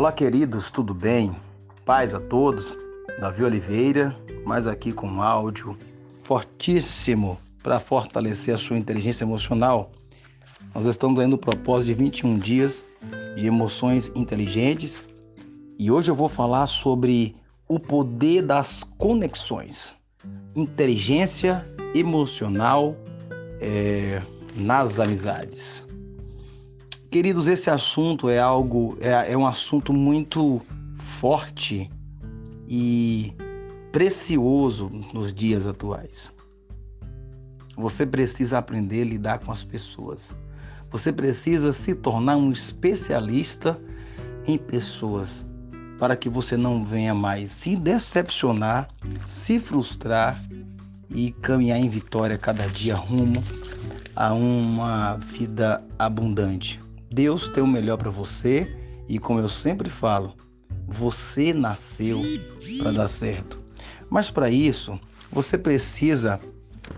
Olá, queridos, tudo bem? Paz a todos. Davi Oliveira, mais aqui com um áudio fortíssimo para fortalecer a sua inteligência emocional. Nós estamos aí no propósito de 21 dias de emoções inteligentes e hoje eu vou falar sobre o poder das conexões, inteligência emocional é, nas amizades. Queridos, esse assunto é algo, é, é um assunto muito forte e precioso nos dias atuais. Você precisa aprender a lidar com as pessoas. Você precisa se tornar um especialista em pessoas para que você não venha mais se decepcionar, se frustrar e caminhar em vitória cada dia rumo a uma vida abundante. Deus tem o melhor para você e, como eu sempre falo, você nasceu para dar certo. Mas para isso, você precisa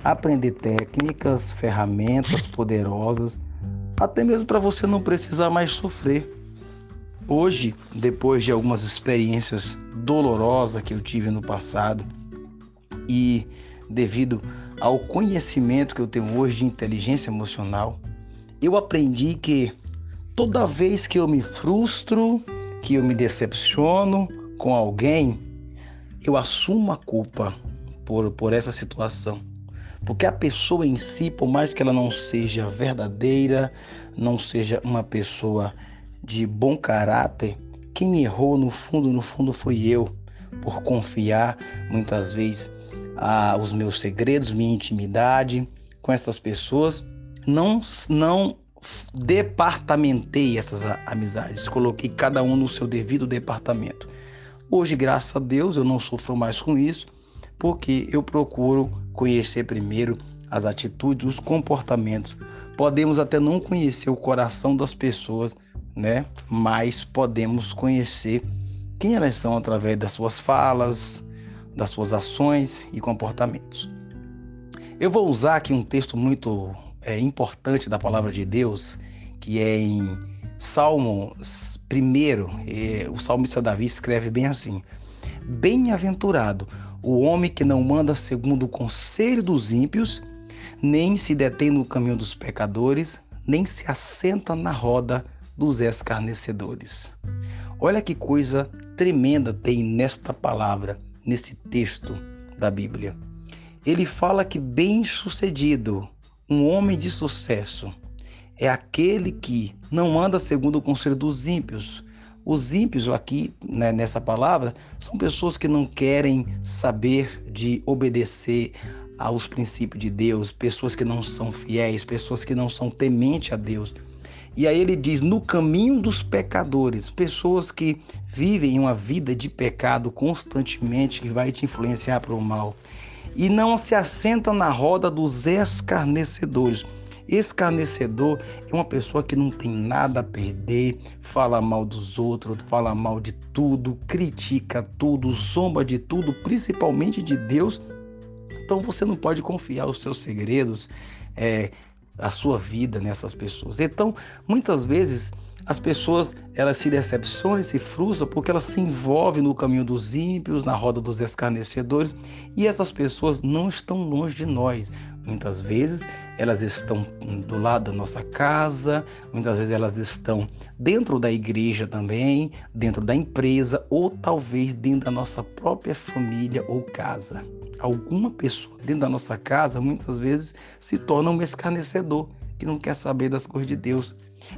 aprender técnicas, ferramentas poderosas, até mesmo para você não precisar mais sofrer. Hoje, depois de algumas experiências dolorosas que eu tive no passado e devido ao conhecimento que eu tenho hoje de inteligência emocional, eu aprendi que Toda vez que eu me frustro, que eu me decepciono com alguém, eu assumo a culpa por, por essa situação. Porque a pessoa em si, por mais que ela não seja verdadeira, não seja uma pessoa de bom caráter, quem errou no fundo, no fundo foi eu, por confiar muitas vezes ah, os meus segredos, minha intimidade com essas pessoas, não, não departamentei essas amizades, coloquei cada um no seu devido departamento. Hoje, graças a Deus, eu não sofro mais com isso, porque eu procuro conhecer primeiro as atitudes, os comportamentos. Podemos até não conhecer o coração das pessoas, né? Mas podemos conhecer quem elas são através das suas falas, das suas ações e comportamentos. Eu vou usar aqui um texto muito é, importante da palavra de Deus, que é em Salmo 1, é, o salmista Davi escreve bem assim: Bem-aventurado o homem que não manda segundo o conselho dos ímpios, nem se detém no caminho dos pecadores, nem se assenta na roda dos escarnecedores. Olha que coisa tremenda tem nesta palavra, nesse texto da Bíblia. Ele fala que bem-sucedido um homem de sucesso é aquele que não anda segundo o conselho dos ímpios. Os ímpios aqui, né, nessa palavra, são pessoas que não querem saber de obedecer aos princípios de Deus, pessoas que não são fiéis, pessoas que não são tementes a Deus. E aí ele diz: no caminho dos pecadores, pessoas que vivem uma vida de pecado constantemente, que vai te influenciar para o mal e não se assenta na roda dos escarnecedores. Escarnecedor é uma pessoa que não tem nada a perder, fala mal dos outros, fala mal de tudo, critica tudo, zomba de tudo, principalmente de Deus. Então você não pode confiar os seus segredos, é, a sua vida nessas pessoas. Então, muitas vezes as pessoas elas se decepcionam e se frustram porque elas se envolvem no caminho dos ímpios, na roda dos escarnecedores, e essas pessoas não estão longe de nós. Muitas vezes elas estão do lado da nossa casa, muitas vezes elas estão dentro da igreja também, dentro da empresa ou talvez dentro da nossa própria família ou casa. Alguma pessoa dentro da nossa casa muitas vezes se torna um escarnecedor que não quer saber das coisas de Deus.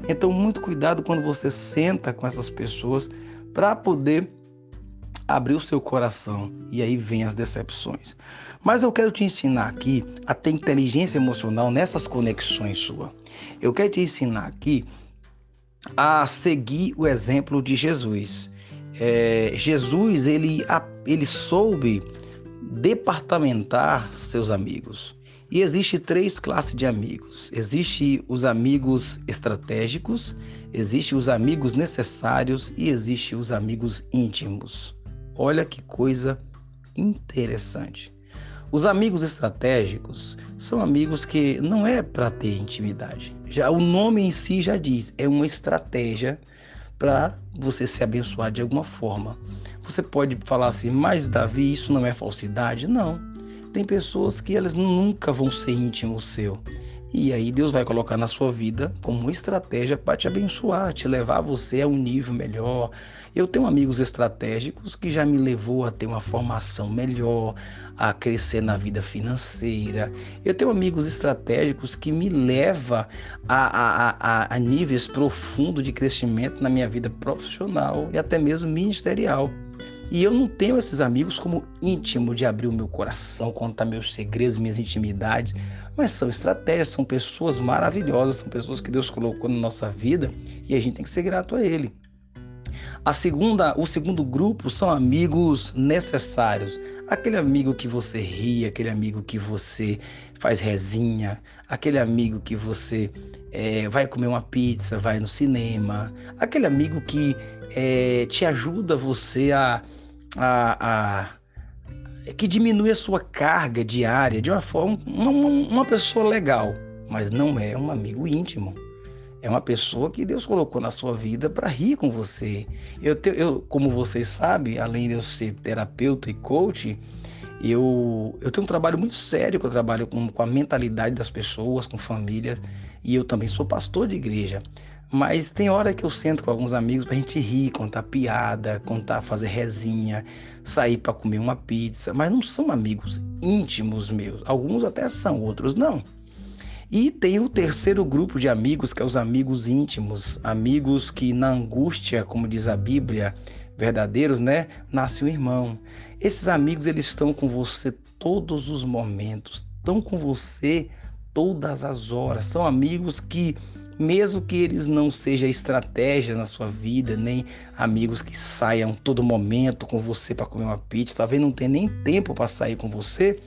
Então, muito cuidado quando você senta com essas pessoas para poder abrir o seu coração e aí vem as decepções. Mas eu quero te ensinar aqui a ter inteligência emocional nessas conexões sua. Eu quero te ensinar aqui a seguir o exemplo de Jesus. É, Jesus ele, ele soube departamentar seus amigos. E existe três classes de amigos. Existe os amigos estratégicos, existe os amigos necessários e existe os amigos íntimos. Olha que coisa interessante. Os amigos estratégicos são amigos que não é para ter intimidade. Já o nome em si já diz, é uma estratégia para você se abençoar de alguma forma. Você pode falar assim, mas Davi, isso não é falsidade? Não. Tem pessoas que elas nunca vão ser íntimos seu. E aí Deus vai colocar na sua vida como uma estratégia para te abençoar, te levar você a um nível melhor. Eu tenho amigos estratégicos que já me levou a ter uma formação melhor, a crescer na vida financeira. Eu tenho amigos estratégicos que me levam a, a, a, a níveis profundos de crescimento na minha vida profissional e até mesmo ministerial. E eu não tenho esses amigos como íntimo de abrir o meu coração, contar meus segredos, minhas intimidades, mas são estratégias, são pessoas maravilhosas, são pessoas que Deus colocou na nossa vida e a gente tem que ser grato a Ele. A segunda, o segundo grupo são amigos necessários. Aquele amigo que você ri, aquele amigo que você faz resinha, aquele amigo que você é, vai comer uma pizza, vai no cinema, aquele amigo que é, te ajuda você a, a, a que diminui a sua carga diária de uma forma, uma, uma pessoa legal, mas não é um amigo íntimo. É uma pessoa que Deus colocou na sua vida para rir com você. Eu, te, eu, como vocês sabem, além de eu ser terapeuta e coach, eu, eu tenho um trabalho muito sério que eu trabalho com, com a mentalidade das pessoas, com famílias, e eu também sou pastor de igreja. Mas tem hora que eu sento com alguns amigos pra gente rir, contar piada, contar, fazer resinha, sair para comer uma pizza, mas não são amigos íntimos meus. Alguns até são, outros não. E tem o terceiro grupo de amigos, que é os amigos íntimos, amigos que na angústia, como diz a Bíblia, verdadeiros, né, nasce um irmão. Esses amigos eles estão com você todos os momentos, estão com você todas as horas. São amigos que mesmo que eles não sejam estratégias na sua vida, nem amigos que saiam todo momento com você para comer uma pizza, talvez não tenha nem tempo para sair com você,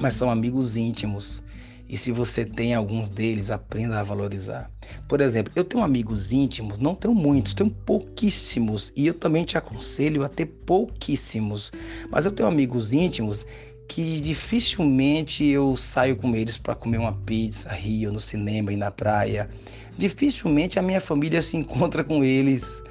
mas são amigos íntimos. E se você tem alguns deles, aprenda a valorizar. Por exemplo, eu tenho amigos íntimos, não tenho muitos, tenho pouquíssimos, e eu também te aconselho a ter pouquíssimos. Mas eu tenho amigos íntimos que dificilmente eu saio com eles para comer uma pizza, rio, no cinema e na praia. Dificilmente a minha família se encontra com eles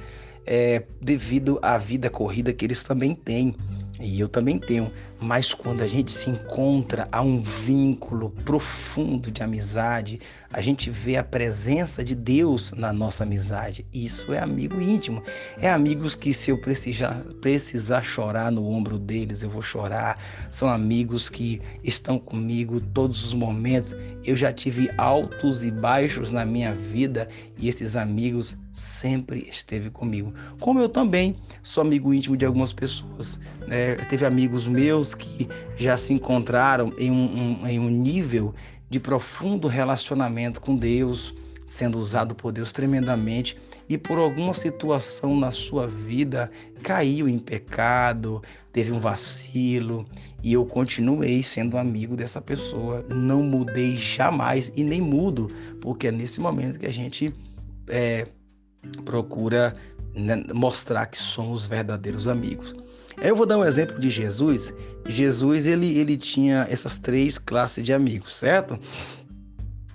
é, devido à vida corrida que eles também têm. E eu também tenho. Mas quando a gente se encontra a um vínculo profundo de amizade, a gente vê a presença de Deus na nossa amizade. Isso é amigo íntimo. É amigos que, se eu precisar, precisar chorar no ombro deles, eu vou chorar. São amigos que estão comigo todos os momentos. Eu já tive altos e baixos na minha vida e esses amigos sempre esteve comigo. Como eu também sou amigo íntimo de algumas pessoas. Né? Teve amigos meus que já se encontraram em um, um, em um nível de profundo relacionamento com Deus, sendo usado por Deus tremendamente e por alguma situação na sua vida caiu em pecado, teve um vacilo e eu continuei sendo amigo dessa pessoa, não mudei jamais e nem mudo, porque é nesse momento que a gente é, procura né, mostrar que somos verdadeiros amigos. Eu vou dar um exemplo de Jesus. Jesus ele, ele tinha essas três classes de amigos, certo?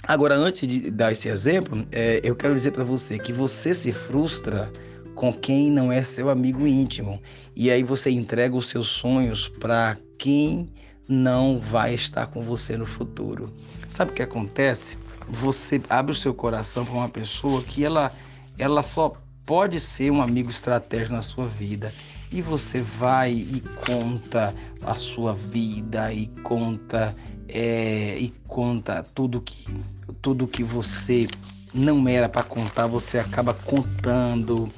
Agora, antes de dar esse exemplo, é, eu quero dizer para você que você se frustra com quem não é seu amigo íntimo. E aí você entrega os seus sonhos para quem não vai estar com você no futuro. Sabe o que acontece? Você abre o seu coração para uma pessoa que ela, ela só pode ser um amigo estratégico na sua vida e você vai e conta a sua vida e conta é, e conta tudo que tudo que você não era para contar você acaba contando.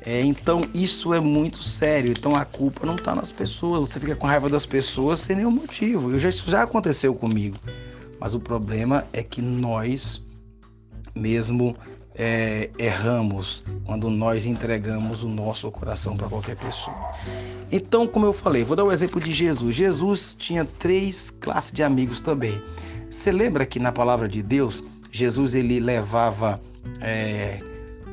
É, então isso é muito sério. Então a culpa não está nas pessoas. Você fica com raiva das pessoas sem nenhum motivo. Eu já isso já aconteceu comigo. Mas o problema é que nós mesmo é, erramos quando nós entregamos o nosso coração para qualquer pessoa. Então, como eu falei, vou dar o um exemplo de Jesus. Jesus tinha três classes de amigos também. Você lembra que na palavra de Deus, Jesus ele levava, é,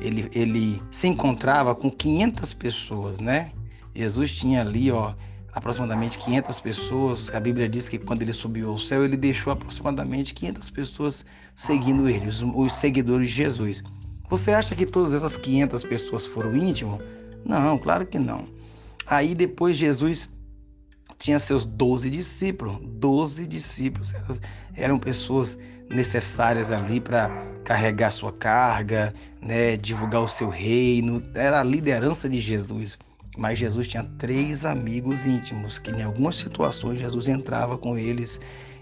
ele, ele se encontrava com 500 pessoas, né? Jesus tinha ali, ó, aproximadamente 500 pessoas. A Bíblia diz que quando ele subiu ao céu, ele deixou aproximadamente 500 pessoas seguindo ele, os, os seguidores de Jesus. Você acha que todas essas 500 pessoas foram íntimos? Não, claro que não. Aí depois Jesus tinha seus 12 discípulos. 12 discípulos. Eram pessoas necessárias ali para carregar sua carga, né, divulgar o seu reino. Era a liderança de Jesus. Mas Jesus tinha três amigos íntimos que em algumas situações Jesus entrava com eles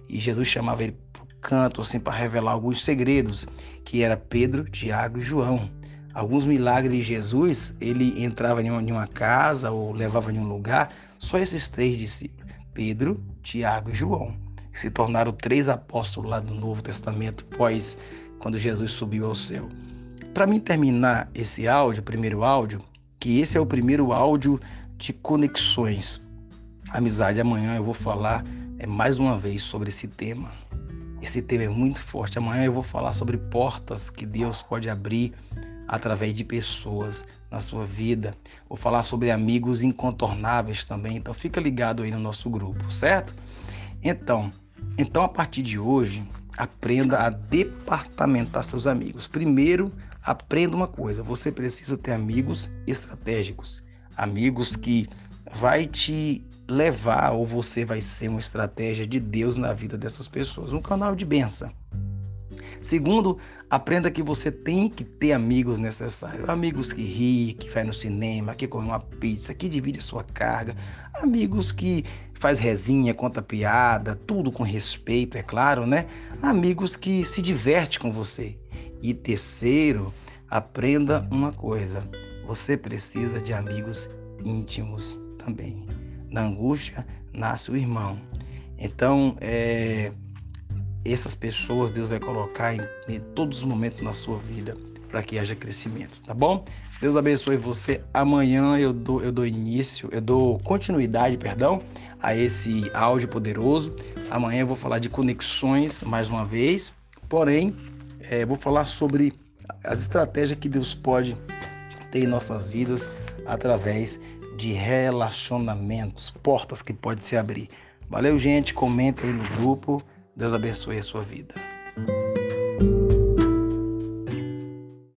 e Jesus chamava ele para o canto assim para revelar alguns segredos, que era Pedro, Tiago e João. Alguns milagres de Jesus, ele entrava em uma, em uma casa ou levava em um lugar, só esses três discípulos, Pedro, Tiago e João, que se tornaram três apóstolos lá do Novo Testamento, pós quando Jesus subiu ao céu. Para mim terminar esse áudio, primeiro áudio, que esse é o primeiro áudio de conexões. Amizade, amanhã eu vou falar é, mais uma vez sobre esse tema. Esse tema é muito forte. Amanhã eu vou falar sobre portas que Deus pode abrir através de pessoas na sua vida. Vou falar sobre amigos incontornáveis também. Então fica ligado aí no nosso grupo, certo? Então, então a partir de hoje, aprenda a departamentar seus amigos. Primeiro, Aprenda uma coisa, você precisa ter amigos estratégicos, amigos que vai te levar ou você vai ser uma estratégia de Deus na vida dessas pessoas, um canal de benção. Segundo, aprenda que você tem que ter amigos necessários. Amigos que ri, que vai no cinema, que come uma pizza, que divide a sua carga. Amigos que faz resinha, conta piada, tudo com respeito, é claro, né? Amigos que se diverte com você. E terceiro, aprenda uma coisa: você precisa de amigos íntimos também. Na angústia nasce o irmão. Então, é, essas pessoas Deus vai colocar em, em todos os momentos na sua vida para que haja crescimento, tá bom? Deus abençoe você. Amanhã eu dou, eu dou início, eu dou continuidade, perdão, a esse áudio poderoso. Amanhã eu vou falar de conexões mais uma vez, porém, é, vou falar sobre as estratégias que Deus pode ter em nossas vidas através de relacionamentos, portas que podem se abrir. Valeu, gente. Comenta aí no grupo. Deus abençoe a sua vida.